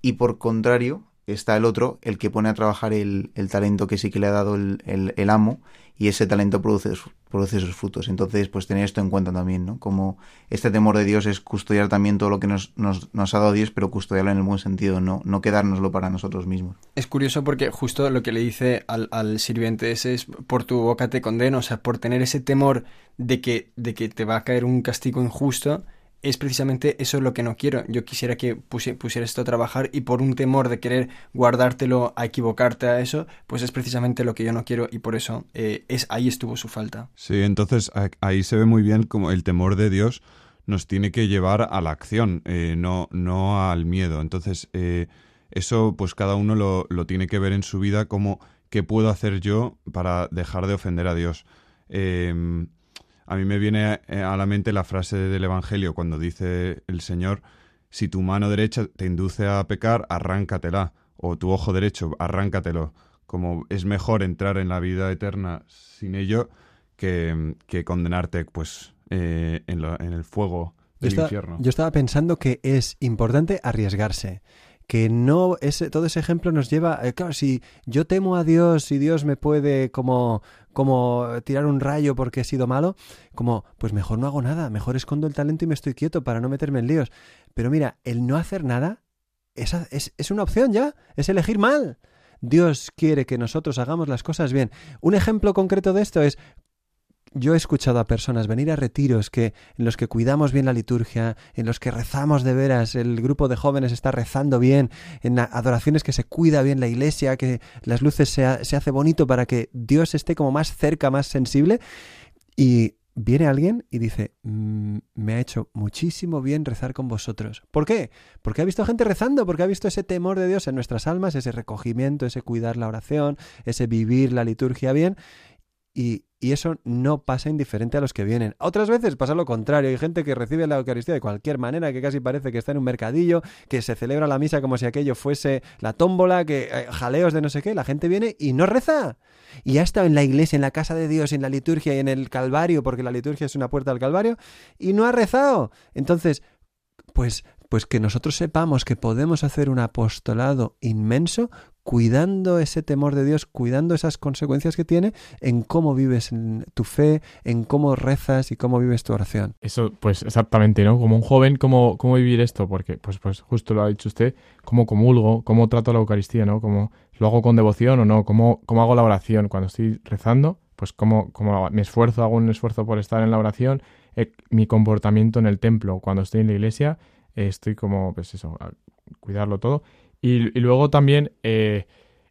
Speaker 2: Y por contrario, está el otro, el que pone a trabajar el, el talento que sí que le ha dado el, el- amo y ese talento produce, produce sus frutos. Entonces, pues tener esto en cuenta también, ¿no? Como este temor de Dios es custodiar también todo lo que nos, nos, nos ha dado Dios, pero custodiarlo en el buen sentido, no, no quedárnoslo para nosotros mismos.
Speaker 3: Es curioso porque justo lo que le dice al, al sirviente ese es por tu boca te condeno, o sea, por tener ese temor de que, de que te va a caer un castigo injusto, es precisamente eso lo que no quiero. Yo quisiera que pusi- pusieras esto a trabajar y por un temor de querer guardártelo a equivocarte a eso, pues es precisamente lo que yo no quiero y por eso eh, es ahí estuvo su falta.
Speaker 7: Sí, entonces ahí se ve muy bien como el temor de Dios nos tiene que llevar a la acción, eh, no, no al miedo. Entonces, eh, eso pues cada uno lo, lo tiene que ver en su vida como qué puedo hacer yo para dejar de ofender a Dios. Eh, a mí me viene eh, a la mente la frase del Evangelio cuando dice el Señor, si tu mano derecha te induce a pecar, arráncatela, o tu ojo derecho, arráncatelo. Como es mejor entrar en la vida eterna sin ello que, que condenarte pues eh, en, lo- en el fuego
Speaker 1: Yo
Speaker 7: del
Speaker 1: estaba,
Speaker 7: infierno.
Speaker 1: yo estaba pensando que es importante arriesgarse. Que no, ese, todo ese ejemplo nos lleva, eh, claro, si yo temo a Dios y Dios me puede como, como tirar un rayo porque he sido malo, como, pues mejor no hago nada, mejor escondo el talento y me estoy quieto para no meterme en líos. Pero mira, el no hacer nada esa es, es una opción ya, es elegir mal. Dios quiere que nosotros hagamos las cosas bien. Un ejemplo concreto de esto es yo he escuchado a personas venir a retiros que, en los que cuidamos bien la liturgia, en los que rezamos de veras, el grupo de jóvenes está rezando bien, en adoraciones que se cuida bien la iglesia, que las luces se, ha- se hace bonito para que Dios esté como más cerca, más sensible. Y viene alguien y dice, "Mm, me ha hecho muchísimo bien rezar con vosotros. ¿Por qué? Porque ha visto gente rezando, porque ha visto ese temor de Dios en nuestras almas, ese recogimiento, ese cuidar la oración, ese vivir la liturgia bien. Y, eso no pasa indiferente a los que vienen. Otras veces pasa lo contrario. Hay gente que recibe la Eucaristía de cualquier manera, que casi parece que está en un mercadillo, que se celebra la misa como si aquello fuese la tómbola, que eh, jaleos de no sé qué. La gente viene y no reza. Y ha estado en la iglesia, en la casa de Dios, en la liturgia y en el Calvario, porque la liturgia es una puerta al Calvario, y no ha rezado. Entonces, pues, pues que nosotros sepamos que podemos hacer un apostolado inmenso cuidando ese temor de Dios, cuidando esas consecuencias que tiene en cómo vives tu fe, en cómo rezas y cómo vives tu oración.
Speaker 5: Eso, pues exactamente, ¿no? Como un joven, ¿cómo, cómo vivir esto? Porque, pues, pues justo lo ha dicho usted, cómo comulgo, cómo trato la Eucaristía, ¿no? Cómo lo hago con devoción o no, cómo, cómo hago la oración cuando estoy rezando, pues cómo, cómo me esfuerzo, hago un esfuerzo por estar en la oración, eh, mi comportamiento en el templo, cuando estoy en la iglesia, estoy como, pues eso, cuidarlo todo. Y, luego también, eh,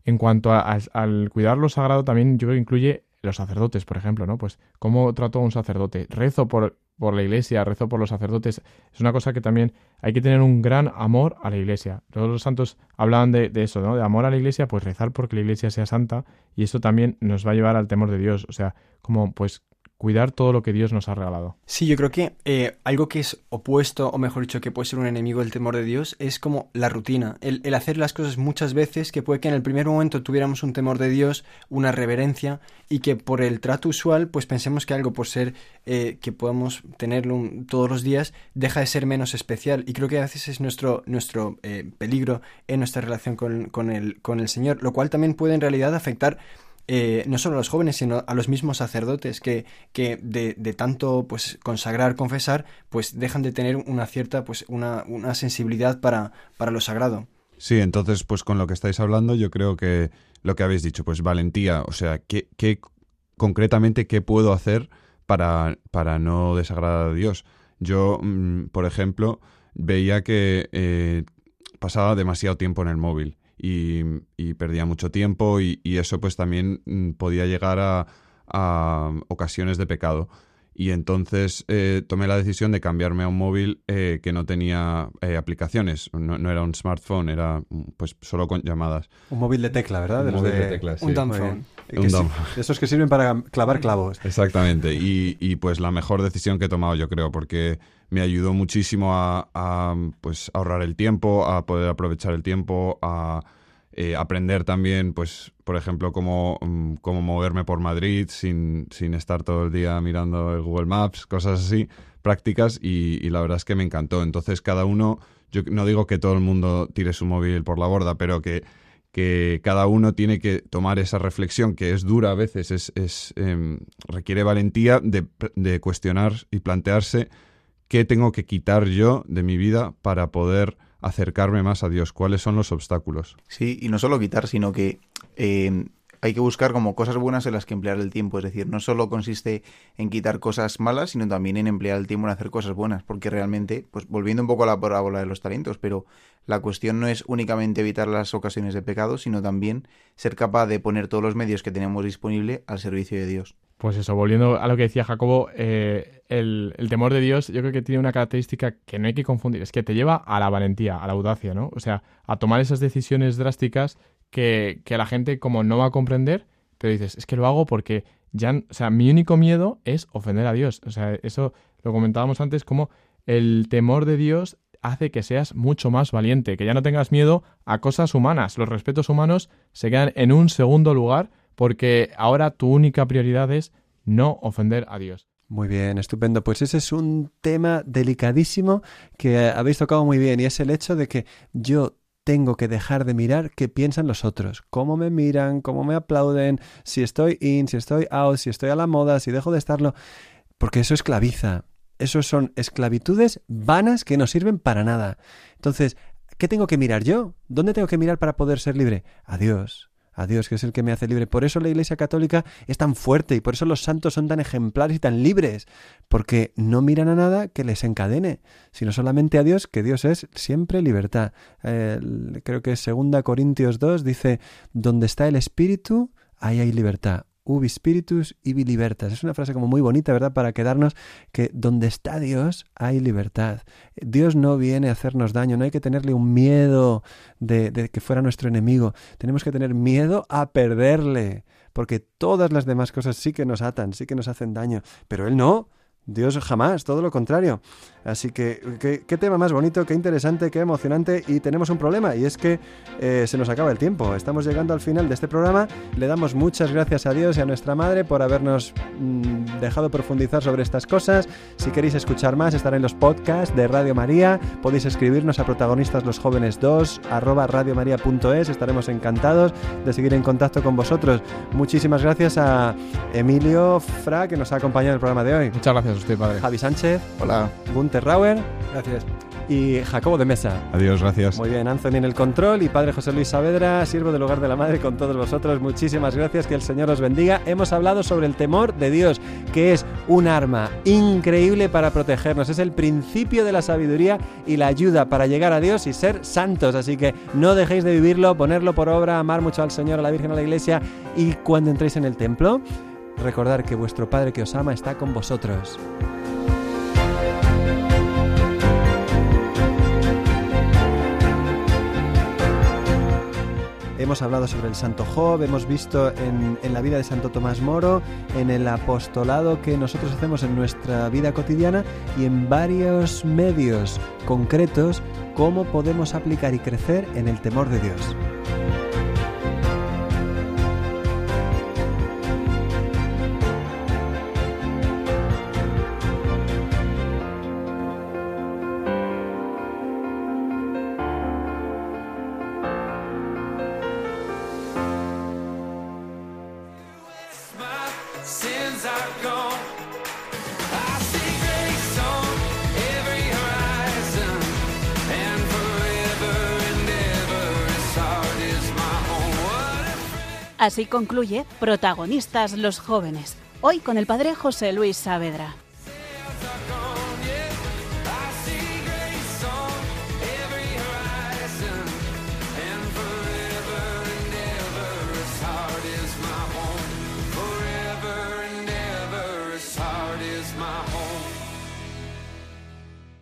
Speaker 5: en cuanto al cuidar lo sagrado, también yo creo que incluye los sacerdotes, por ejemplo, ¿no? Pues cómo trato a un sacerdote. Rezo por, por la iglesia, rezo por los sacerdotes. Es una cosa que también hay que tener un gran amor a la iglesia. Todos los santos hablaban de, de eso, ¿no? De amor a la iglesia, pues rezar porque la iglesia sea santa y eso también nos va a llevar al temor de Dios. O sea, como pues cuidar todo lo que Dios nos ha regalado.
Speaker 3: Sí, yo creo que eh, algo que es opuesto, o mejor dicho, que puede ser un enemigo del temor de Dios, es como la rutina. El, hacer las cosas muchas veces, que puede que en el primer momento tuviéramos un temor de Dios, una reverencia, y que por el trato usual, pues pensemos que algo por ser eh, que podamos tenerlo todos los días, deja de ser menos especial. Y creo que a veces es nuestro, nuestro eh, peligro en nuestra relación con, con el, con el Señor, lo cual también puede en realidad afectar eh, no solo a los jóvenes, sino a los mismos sacerdotes que, que de, de tanto pues consagrar, confesar, pues dejan de tener una cierta, pues una, una sensibilidad para, para lo sagrado.
Speaker 7: Sí, entonces, pues con lo que estáis hablando, yo creo que lo que habéis dicho, pues valentía, o sea, ¿qué, qué concretamente qué puedo hacer para, para no desagradar a Dios? Yo, mm, por ejemplo, veía que eh, pasaba demasiado tiempo en el móvil y, y perdía mucho tiempo y, y eso pues también mm, podía llegar a, a ocasiones de pecado. Y entonces eh, tomé la decisión de cambiarme a un móvil eh, que no tenía eh, aplicaciones. No, no era un smartphone, era mm, pues solo con llamadas.
Speaker 1: Un móvil de tecla, ¿verdad? De
Speaker 7: Un
Speaker 1: los
Speaker 7: móvil de teclas,
Speaker 3: Un
Speaker 7: sí.
Speaker 3: dumb
Speaker 1: Muy
Speaker 3: phone.
Speaker 1: bien.
Speaker 7: Un
Speaker 1: Que sí-
Speaker 7: dumb.
Speaker 1: de esos que sirven para clavar clavos.
Speaker 7: Exactamente. Y, y, pues la mejor decisión que he tomado, yo creo, porque me ayudó muchísimo a, pues ahorrar el tiempo, a poder aprovechar el tiempo, a eh, aprender también, pues, por ejemplo, cómo, mm, cómo moverme por Madrid sin, sin estar todo el día mirando el Google Maps, cosas así, prácticas, y, y la verdad es que me encantó. Entonces, cada uno, yo no digo que todo el mundo tire su móvil por la borda, pero que que cada uno tiene que tomar esa reflexión que es dura a veces, es, es, em, requiere valentía de, de cuestionar y plantearse qué tengo que quitar yo de mi vida para poder acercarme más a Dios, cuáles son los obstáculos.
Speaker 2: Sí, y no solo quitar, sino que eh, hay que buscar como cosas buenas en las que emplear el tiempo. Es decir, no solo consiste en quitar cosas malas, sino también en emplear el tiempo en hacer cosas buenas. Porque realmente, pues volviendo un poco a la parábola de los talentos, pero la cuestión no es únicamente evitar las ocasiones de pecado, sino también ser capaz de poner todos los medios que tenemos disponible al servicio de Dios.
Speaker 5: Pues eso, volviendo a lo que decía Jacobo, eh, el, temor de Dios yo creo que tiene una característica que no hay que confundir, es que te lleva a la valentía, a la audacia, ¿no? O sea, a tomar esas decisiones drásticas que, que la gente como no va a comprender, pero dices, es que lo hago porque ya, o sea, mi único miedo es ofender a Dios. O sea, eso lo comentábamos antes, como el temor de Dios hace que seas mucho más valiente, que ya no tengas miedo a cosas humanas. Los respetos humanos se quedan en un segundo lugar porque ahora tu única prioridad es no ofender a Dios.
Speaker 1: Muy bien, estupendo. Pues ese es un tema delicadísimo que habéis tocado muy bien y es el hecho de que yo tengo que dejar de mirar qué piensan los otros, cómo me miran, cómo me aplauden, si estoy in, si estoy out, si estoy a la moda, si dejo de estarlo, porque eso esclaviza. Esos son esclavitudes vanas que no sirven para nada. Entonces, ¿qué tengo que mirar yo? ¿Dónde tengo que mirar para poder ser libre? A Dios. A Dios, que es el que me hace libre. Por eso la Iglesia Católica es tan fuerte y por eso los santos son tan ejemplares y tan libres, porque no miran a nada que les encadene, sino solamente a Dios, que Dios es siempre libertad. Creo que 2 Corintios 2 dice, donde está el Espíritu, ahí hay libertad. Ubi spiritus, ibi libertas. Es una frase como muy bonita, ¿verdad? Para quedarnos que donde está Dios hay libertad. Dios no viene a hacernos daño, no hay que tenerle un miedo de, de que fuera nuestro enemigo. Tenemos que tener miedo a perderle, porque todas las demás cosas sí que nos atan, sí que nos hacen daño, pero Él no. Dios jamás, todo lo contrario. Así que, qué, tema más bonito, qué interesante, qué emocionante. Y tenemos un problema, y es que eh, se nos acaba el tiempo. Estamos llegando al final de este programa. Le damos muchas gracias a Dios y a nuestra Madre por habernos mm, dejado profundizar sobre estas cosas. Si queréis escuchar más, estará en los podcasts de Radio María. Podéis escribirnos a protagonistas los jóvenes 2 arroba radiomaria.es. Estaremos encantados de seguir en contacto con vosotros. Muchísimas gracias a Emilio Fra, que nos ha acompañado en el programa de hoy.
Speaker 5: Muchas gracias a usted, padre.
Speaker 1: Javi Sánchez,
Speaker 2: Hola.
Speaker 1: Gunther Rauer
Speaker 3: Gracias.
Speaker 1: y Jacobo de Mesa.
Speaker 7: Adiós, gracias.
Speaker 1: Muy bien, Anthony en el control y Padre José Luis Saavedra, siervo del hogar de la Madre con todos vosotros. Muchísimas gracias, que el Señor os bendiga. Hemos hablado sobre el temor de Dios, que es un arma increíble para protegernos. Es el principio de la sabiduría y la ayuda para llegar a Dios y ser santos. Así que no dejéis de vivirlo, ponerlo por obra, amar mucho al Señor, a la Virgen, a la Iglesia y cuando entréis en el templo, recordar que vuestro Padre que os ama está con vosotros. Hemos hablado sobre el Santo Job, hemos visto en, en, la vida de Santo Tomás Moro, en el apostolado que nosotros hacemos en nuestra vida cotidiana y en varios medios concretos cómo podemos aplicar y crecer en el temor de Dios.
Speaker 9: Así concluye Protagonistas los jóvenes, hoy con el padre José Luis Saavedra.